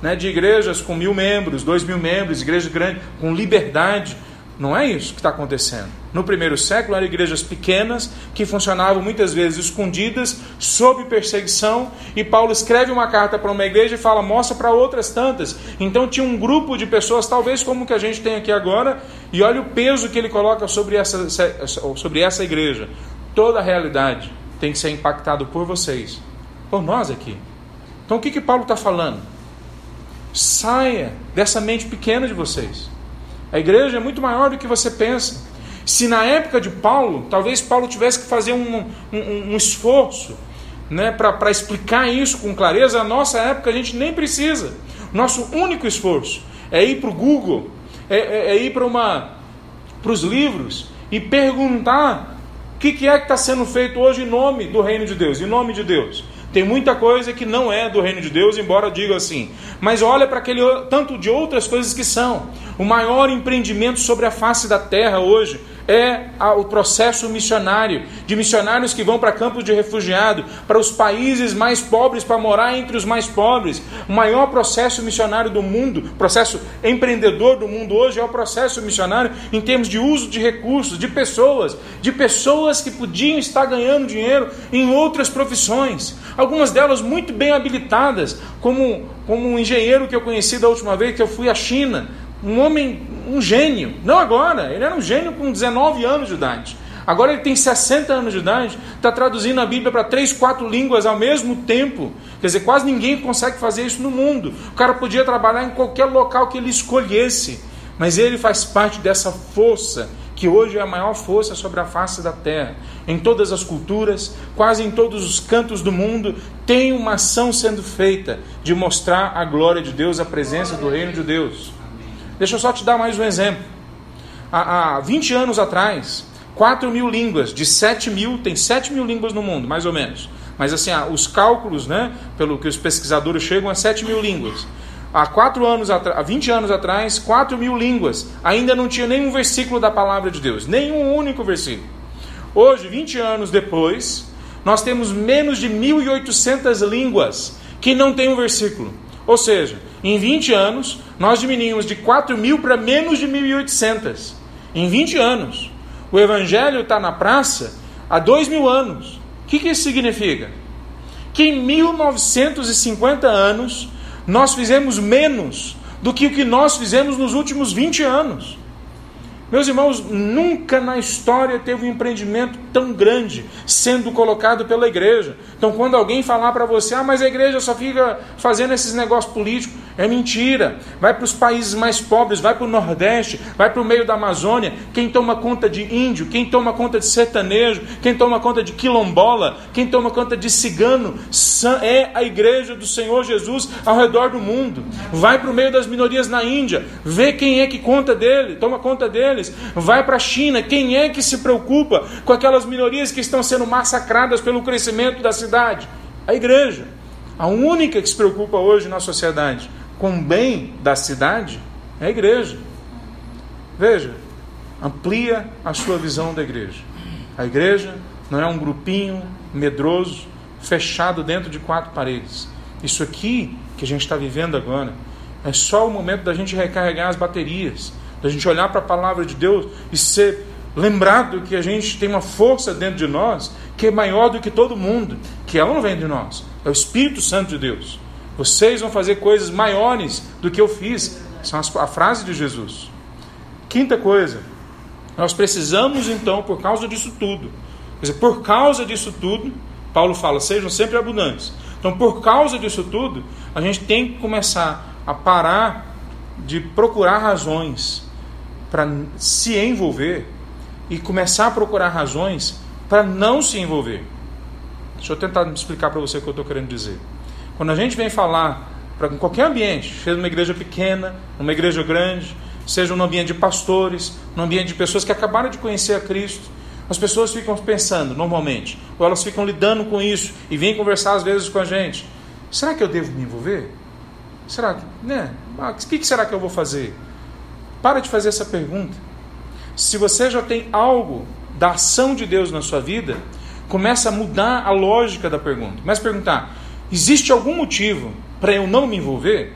né, de igrejas com mil membros, dois mil membros, igrejas grandes, com liberdade. Não é isso que está acontecendo. No primeiro século eram igrejas pequenas que funcionavam muitas vezes escondidas, sob perseguição, e Paulo escreve uma carta para uma igreja e fala, mostra para outras tantas. Então tinha um grupo de pessoas, talvez como que a gente tem aqui agora, e olha o peso que ele coloca sobre essa, sobre essa igreja. Toda a realidade tem que ser impactado por vocês, por nós aqui. Então o que, que Paulo está falando? Saia dessa mente pequena de vocês. A igreja é muito maior do que você pensa. Se na época de Paulo, talvez Paulo tivesse que fazer um, um, um esforço né, para explicar isso com clareza, a nossa época a gente nem precisa. Nosso único esforço é ir para o Google, é, é, é ir para os livros e perguntar o que, que é que está sendo feito hoje em nome do reino de Deus, em nome de Deus. Tem muita coisa que não é do reino de Deus, embora diga assim. Mas olha para aquele tanto de outras coisas que são. O maior empreendimento sobre a face da terra hoje é o processo missionário, de missionários que vão para campos de refugiado, para os países mais pobres, para morar entre os mais pobres. O maior processo missionário do mundo, processo empreendedor do mundo hoje é o processo missionário em termos de uso de recursos, de pessoas, de pessoas que podiam estar ganhando dinheiro em outras profissões, algumas delas muito bem habilitadas, como, como um engenheiro que eu conheci da última vez que eu fui à China um homem, um gênio. Não agora, ele era um gênio com 19 anos de idade. Agora ele tem 60 anos de idade, está traduzindo a Bíblia para três, quatro línguas ao mesmo tempo. Quer dizer, quase ninguém consegue fazer isso no mundo. O cara podia trabalhar em qualquer local que ele escolhesse, mas ele faz parte dessa força que hoje é a maior força sobre a face da terra. Em todas as culturas, quase em todos os cantos do mundo, tem uma ação sendo feita de mostrar a glória de Deus, a presença do reino de Deus. Deixa eu só te dar mais um exemplo. Há, há 20 anos atrás, 4 mil línguas, de 7 mil, tem 7 mil línguas no mundo, mais ou menos. Mas assim, os cálculos, né, pelo que os pesquisadores chegam a 7 mil línguas. Há, quatro anos há 20 anos atrás, 4 mil línguas. Ainda não tinha nenhum versículo da palavra de Deus, nenhum único versículo. Hoje, 20 anos depois, nós temos menos de 1.800 línguas que não tem um versículo. Ou seja, em 20 anos, nós diminuímos de 4 mil para menos de 1.800. Em 20 anos. O Evangelho está na praça há 2 mil anos. O que, que isso significa? Que em 1950 anos, nós fizemos menos do que o que nós fizemos nos últimos 20 anos. Meus irmãos, nunca na história teve um empreendimento tão grande sendo colocado pela igreja. Então, quando alguém falar para você, ah, mas a igreja só fica fazendo esses negócios políticos, é mentira. Vai para os países mais pobres, vai para o Nordeste, vai para o meio da Amazônia. Quem toma conta de índio, quem toma conta de sertanejo, quem toma conta de quilombola, quem toma conta de cigano, é a igreja do Senhor Jesus ao redor do mundo. Vai para o meio das minorias na Índia, vê quem é que conta dele, toma conta dele deles. Vai para a China, quem é que se preocupa com aquelas minorias que estão sendo massacradas pelo crescimento da cidade? A igreja. A única que se preocupa hoje na sociedade com o bem da cidade é a igreja. Veja, amplia a sua visão da igreja. A igreja não é um grupinho medroso, fechado dentro de quatro paredes. Isso aqui que a gente está vivendo agora é só o momento da gente recarregar as baterias da gente olhar para a palavra de Deus e ser lembrado que a gente tem uma força dentro de nós que é maior do que todo mundo, que ela não vem de nós, é o Espírito Santo de Deus. Vocês vão fazer coisas maiores do que eu fiz. É a frase de Jesus. Quinta coisa, nós precisamos então, por causa disso tudo, dizer, por causa disso tudo, Paulo fala, sejam sempre abundantes. Então, por causa disso tudo, a gente tem que começar a parar de procurar razões para se envolver e começar a procurar razões para não se envolver. Deixa eu tentar explicar para você o que eu estou querendo dizer. Quando a gente vem falar para qualquer ambiente, seja uma igreja pequena, uma igreja grande, seja um ambiente de pastores, um ambiente de pessoas que acabaram de conhecer a Cristo, as pessoas ficam pensando, normalmente, ou elas ficam lidando com isso e vêm conversar às vezes com a gente: será que eu devo me envolver? Será que, né? Ah, o que será que eu vou fazer? Para de fazer essa pergunta. Se você já tem algo da ação de Deus na sua vida, começa a mudar a lógica da pergunta. Começa a perguntar: existe algum motivo para eu não me envolver?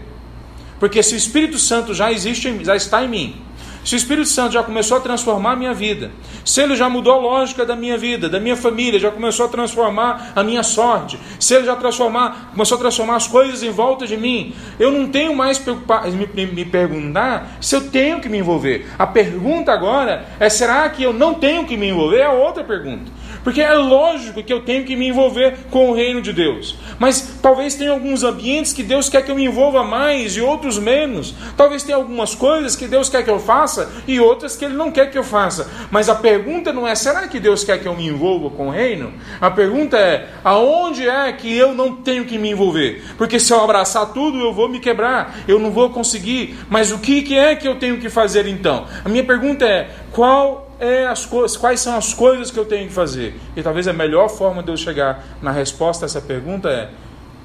Porque se o Espírito Santo já existe, já está em mim, se o Espírito Santo já começou a transformar a minha vida, se ele já mudou a lógica da minha vida, da minha família, já começou a transformar a minha sorte, se ele já transformar, começou a transformar as coisas em volta de mim, eu não tenho mais me, me perguntar se eu tenho que me envolver. A pergunta agora é: será que eu não tenho que me envolver? É outra pergunta. Porque é lógico que eu tenho que me envolver com o reino de Deus. Mas talvez tenha alguns ambientes que Deus quer que eu me envolva mais e outros menos. Talvez tenha algumas coisas que Deus quer que eu faça e outras que Ele não quer que eu faça. Mas a pergunta não é: será que Deus quer que eu me envolva com o reino? A pergunta é: aonde é que eu não tenho que me envolver? Porque se eu abraçar tudo, eu vou me quebrar, eu não vou conseguir. Mas o que é que eu tenho que fazer então? A minha pergunta é: qual é as coisas, quais são as coisas que eu tenho que fazer? E talvez a melhor forma de eu chegar na resposta a essa pergunta é: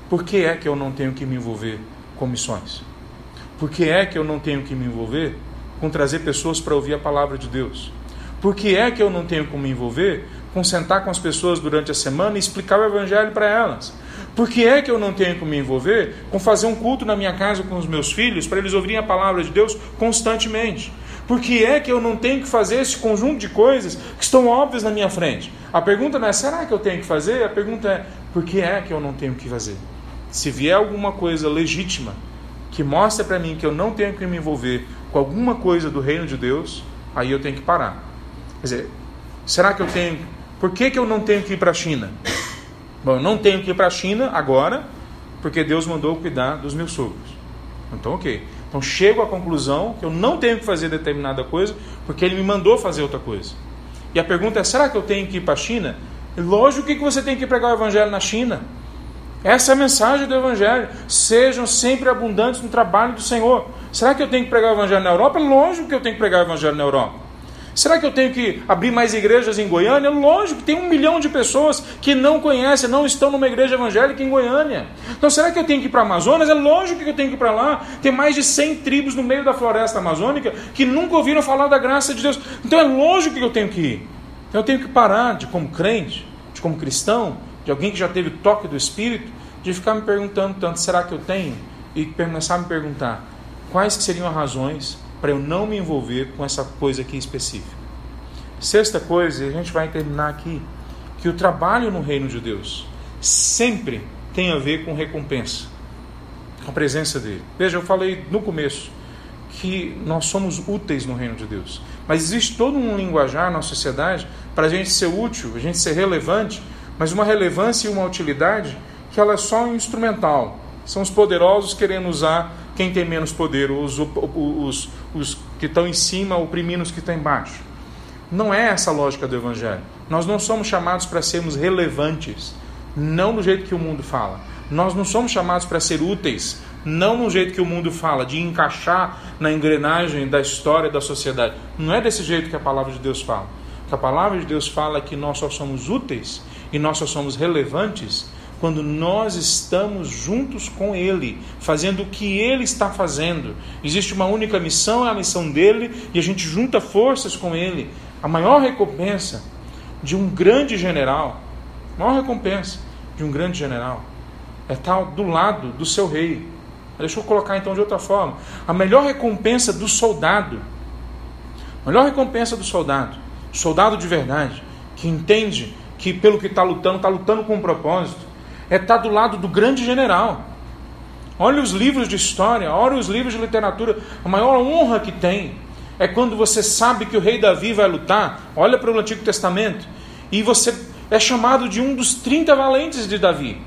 por que é que eu não tenho que me envolver com missões? Por que é que eu não tenho que me envolver com trazer pessoas para ouvir a palavra de Deus? Por que é que eu não tenho que me envolver com sentar com as pessoas durante a semana e explicar o evangelho para elas? Por que é que eu não tenho que me envolver com fazer um culto na minha casa com os meus filhos para eles ouvirem a palavra de Deus constantemente? Por que é que eu não tenho que fazer esse conjunto de coisas que estão óbvias na minha frente? A pergunta não é será que eu tenho que fazer? A pergunta é por que é que eu não tenho que fazer? Se vier alguma coisa legítima que mostre para mim que eu não tenho que me envolver com alguma coisa do reino de Deus, aí eu tenho que parar. Quer dizer, será que eu tenho. Por que, que eu não tenho que ir para a China? Bom, eu não tenho que ir para a China agora, porque Deus mandou cuidar dos meus sogros. Então, ok. Então chego à conclusão que eu não tenho que fazer determinada coisa porque ele me mandou fazer outra coisa. E a pergunta é: será que eu tenho que ir para a China? Lógico que você tem que pregar o evangelho na China. Essa é a mensagem do evangelho. Sejam sempre abundantes no trabalho do Senhor. Será que eu tenho que pregar o evangelho na Europa? Lógico que eu tenho que pregar o evangelho na Europa. Será que eu tenho que abrir mais igrejas em Goiânia? Lógico, tem um milhão de pessoas que não conhecem, não estão numa igreja evangélica em Goiânia. Então será que eu tenho que ir para Amazonas? É lógico que eu tenho que ir para lá. Tem mais de 100 tribos no meio da floresta amazônica que nunca ouviram falar da graça de Deus. Então é lógico que eu tenho que ir. Então eu tenho que parar de, como crente, de como cristão, de alguém que já teve toque do Espírito, de ficar me perguntando tanto, será que eu tenho? E começar a me perguntar, quais seriam as razões para eu não me envolver com essa coisa aqui específica. Sexta coisa, e a gente vai terminar aqui, que o trabalho no reino de Deus sempre tem a ver com recompensa, com a presença dele. Veja, eu falei no começo que nós somos úteis no reino de Deus, mas existe todo um linguajar na sociedade para a gente ser útil, a gente ser relevante, mas uma relevância e uma utilidade que ela é só instrumental. São os poderosos querendo usar quem tem menos poder, os, os, os que estão em cima oprimindo os que estão embaixo. Não é essa a lógica do Evangelho. Nós não somos chamados para sermos relevantes, não do jeito que o mundo fala. Nós não somos chamados para ser úteis, não no jeito que o mundo fala, de encaixar na engrenagem da história da sociedade. Não é desse jeito que a palavra de Deus fala. Que a palavra de Deus fala é que nós só somos úteis e nós só somos relevantes quando nós estamos juntos com Ele, fazendo o que Ele está fazendo. Existe uma única missão, é a missão dele, e a gente junta forças com Ele. A maior recompensa de um grande general, a maior recompensa de um grande general, é estar do lado do seu rei. Deixa eu colocar então de outra forma. A melhor recompensa do soldado, a melhor recompensa do soldado, soldado de verdade, que entende que pelo que está lutando, está lutando com um propósito, é estar do lado do grande general. Olha os livros de história, olha os livros de literatura. A maior honra que tem é quando você sabe que o rei Davi vai lutar. Olha para o Antigo Testamento. E você é chamado de um dos 30 valentes de Davi.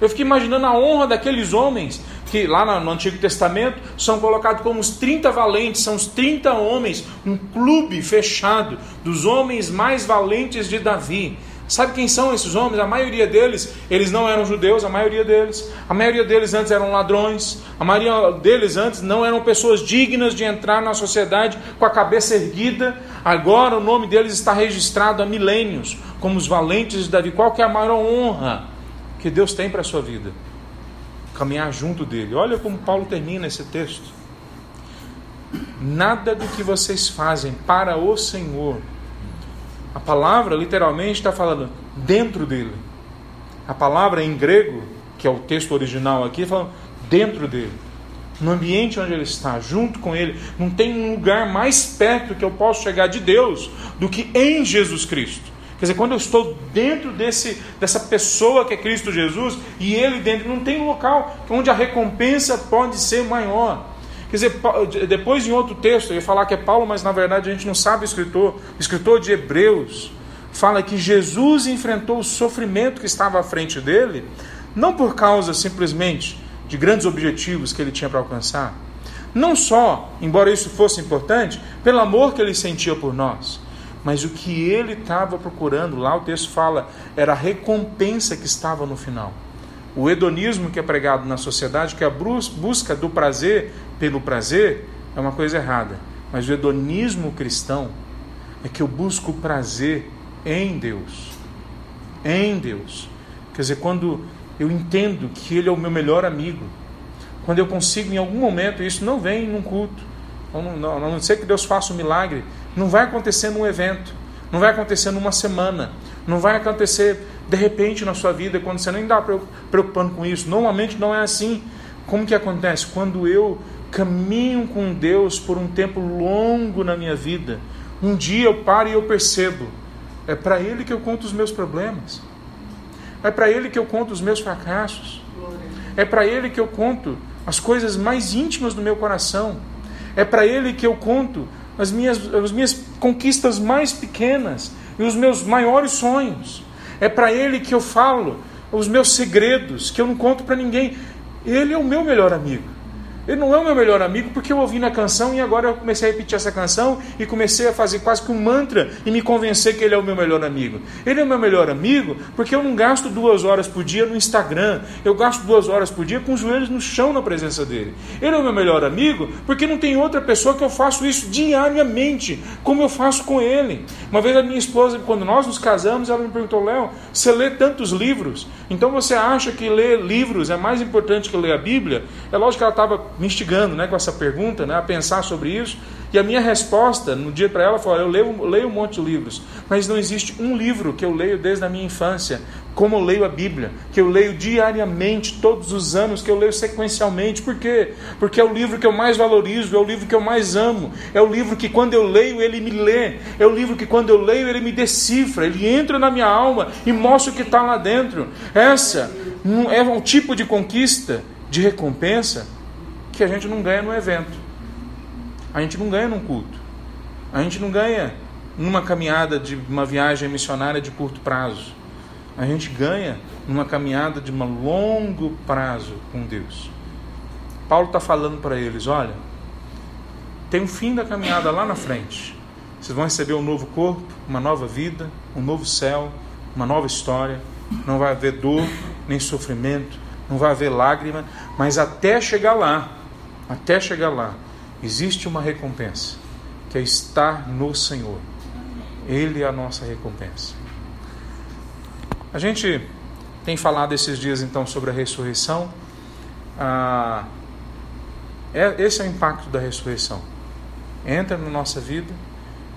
Eu fiquei imaginando a honra daqueles homens que lá no Antigo Testamento são colocados como os 30 valentes, são os 30 homens, um clube fechado dos homens mais valentes de Davi. Sabe quem são esses homens? A maioria deles, eles não eram judeus, a maioria deles. A maioria deles antes eram ladrões. A maioria deles antes não eram pessoas dignas de entrar na sociedade com a cabeça erguida. Agora o nome deles está registrado há milênios como os valentes de Davi. Qual que é a maior honra que Deus tem para a sua vida? Caminhar junto dele. Olha como Paulo termina esse texto. Nada do que vocês fazem para o Senhor a palavra literalmente está falando dentro dele. A palavra em grego, que é o texto original aqui, fala dentro dele. no ambiente onde ele está, junto com ele. Não tem um lugar mais perto que eu possa chegar de Deus do que em Jesus Cristo. Quer dizer, quando eu estou dentro desse, dessa pessoa que é Cristo Jesus e ele dentro, não tem um local onde a recompensa pode ser maior. Quer dizer, depois em outro texto, eu ia falar que é Paulo, mas na verdade a gente não sabe o escritor, o escritor de Hebreus, fala que Jesus enfrentou o sofrimento que estava à frente dele, não por causa simplesmente de grandes objetivos que ele tinha para alcançar, não só, embora isso fosse importante, pelo amor que ele sentia por nós, mas o que ele estava procurando, lá o texto fala, era a recompensa que estava no final. O hedonismo que é pregado na sociedade, que é a busca do prazer pelo prazer, é uma coisa errada. Mas o hedonismo cristão é que eu busco prazer em Deus. Em Deus. Quer dizer, quando eu entendo que Ele é o meu melhor amigo, quando eu consigo em algum momento, isso não vem num culto, a não ser que Deus faça um milagre, não vai acontecer num evento, não vai acontecer numa semana, não vai acontecer de repente na sua vida, quando você nem está preocupando com isso. Normalmente não é assim. Como que acontece? Quando eu caminho com Deus por um tempo longo na minha vida, um dia eu paro e eu percebo, é para Ele que eu conto os meus problemas, é para Ele que eu conto os meus fracassos, é para Ele que eu conto as coisas mais íntimas do meu coração, é para Ele que eu conto as minhas, as minhas conquistas mais pequenas e os meus maiores sonhos. É para Ele que eu falo os meus segredos, que eu não conto para ninguém. Ele é o meu melhor amigo. Ele não é o meu melhor amigo porque eu ouvi na canção e agora eu comecei a repetir essa canção e comecei a fazer quase que um mantra e me convencer que ele é o meu melhor amigo. Ele é o meu melhor amigo porque eu não gasto duas horas por dia no Instagram, eu gasto duas horas por dia com os joelhos no chão na presença dele. Ele é o meu melhor amigo porque não tem outra pessoa que eu faço isso diariamente, como eu faço com ele. Uma vez a minha esposa, quando nós nos casamos, ela me perguntou: Léo, você lê tantos livros, então você acha que ler livros é mais importante que ler a Bíblia? É lógico que ela estava me instigando né, com essa pergunta, né, a pensar sobre isso. E a minha resposta no dia para ela foi: eu leio, leio um monte de livros, mas não existe um livro que eu leio desde a minha infância, como eu leio a Bíblia, que eu leio diariamente, todos os anos, que eu leio sequencialmente. Por quê? Porque é o livro que eu mais valorizo, é o livro que eu mais amo, é o livro que quando eu leio ele me lê, é o livro que quando eu leio ele me decifra, ele entra na minha alma e mostra o que está lá dentro. Essa é um tipo de conquista, de recompensa que a gente não ganha no evento. A gente não ganha num culto. A gente não ganha numa caminhada de uma viagem missionária de curto prazo. A gente ganha numa caminhada de um longo prazo com Deus. Paulo está falando para eles: olha, tem um fim da caminhada lá na frente. Vocês vão receber um novo corpo, uma nova vida, um novo céu, uma nova história. Não vai haver dor, nem sofrimento, não vai haver lágrima, mas até chegar lá, até chegar lá, existe uma recompensa, que é estar no Senhor. Ele é a nossa recompensa. A gente tem falado esses dias então sobre a ressurreição. Ah, é, esse é o impacto da ressurreição. Entra na nossa vida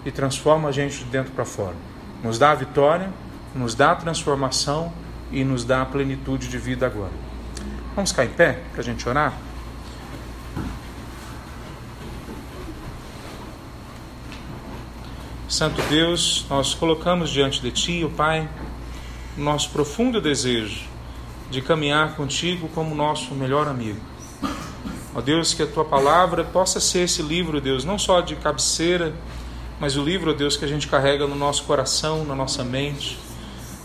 e transforma a gente de dentro para fora. Nos dá a vitória, nos dá a transformação e nos dá a plenitude de vida agora. Vamos ficar em pé para a gente orar? Santo Deus, nós colocamos diante de Ti, o Pai, o nosso profundo desejo de caminhar contigo como nosso melhor amigo. Ó Deus, que a Tua palavra possa ser esse livro, Deus, não só de cabeceira, mas o livro, ó Deus, que a gente carrega no nosso coração, na nossa mente.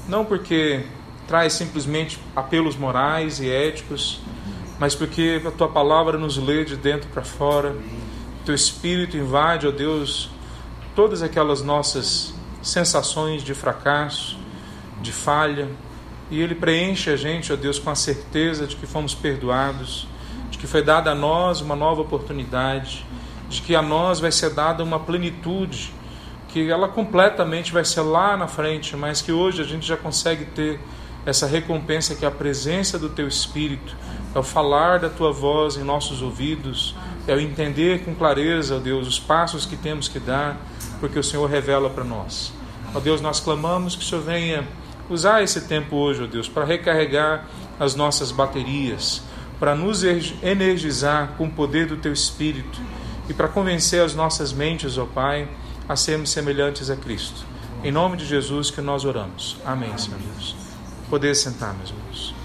Não porque traz simplesmente apelos morais e éticos, mas porque a Tua palavra nos lê de dentro para fora. Teu Espírito invade, ó Deus, todas aquelas nossas sensações de fracasso, de falha, e Ele preenche a gente, ó Deus, com a certeza de que fomos perdoados, de que foi dada a nós uma nova oportunidade, de que a nós vai ser dada uma plenitude, que ela completamente vai ser lá na frente, mas que hoje a gente já consegue ter essa recompensa que é a presença do Teu Espírito, é o falar da Tua voz em nossos ouvidos, é o entender com clareza, ó Deus, os passos que temos que dar, porque o Senhor revela para nós. Ó Deus, nós clamamos que o Senhor venha usar esse tempo hoje, ó Deus, para recarregar as nossas baterias, para nos energizar com o poder do Teu Espírito e para convencer as nossas mentes, ó Pai, a sermos semelhantes a Cristo. Em nome de Jesus que nós oramos. Amém, Senhor Deus. Poder sentar, meus irmãos.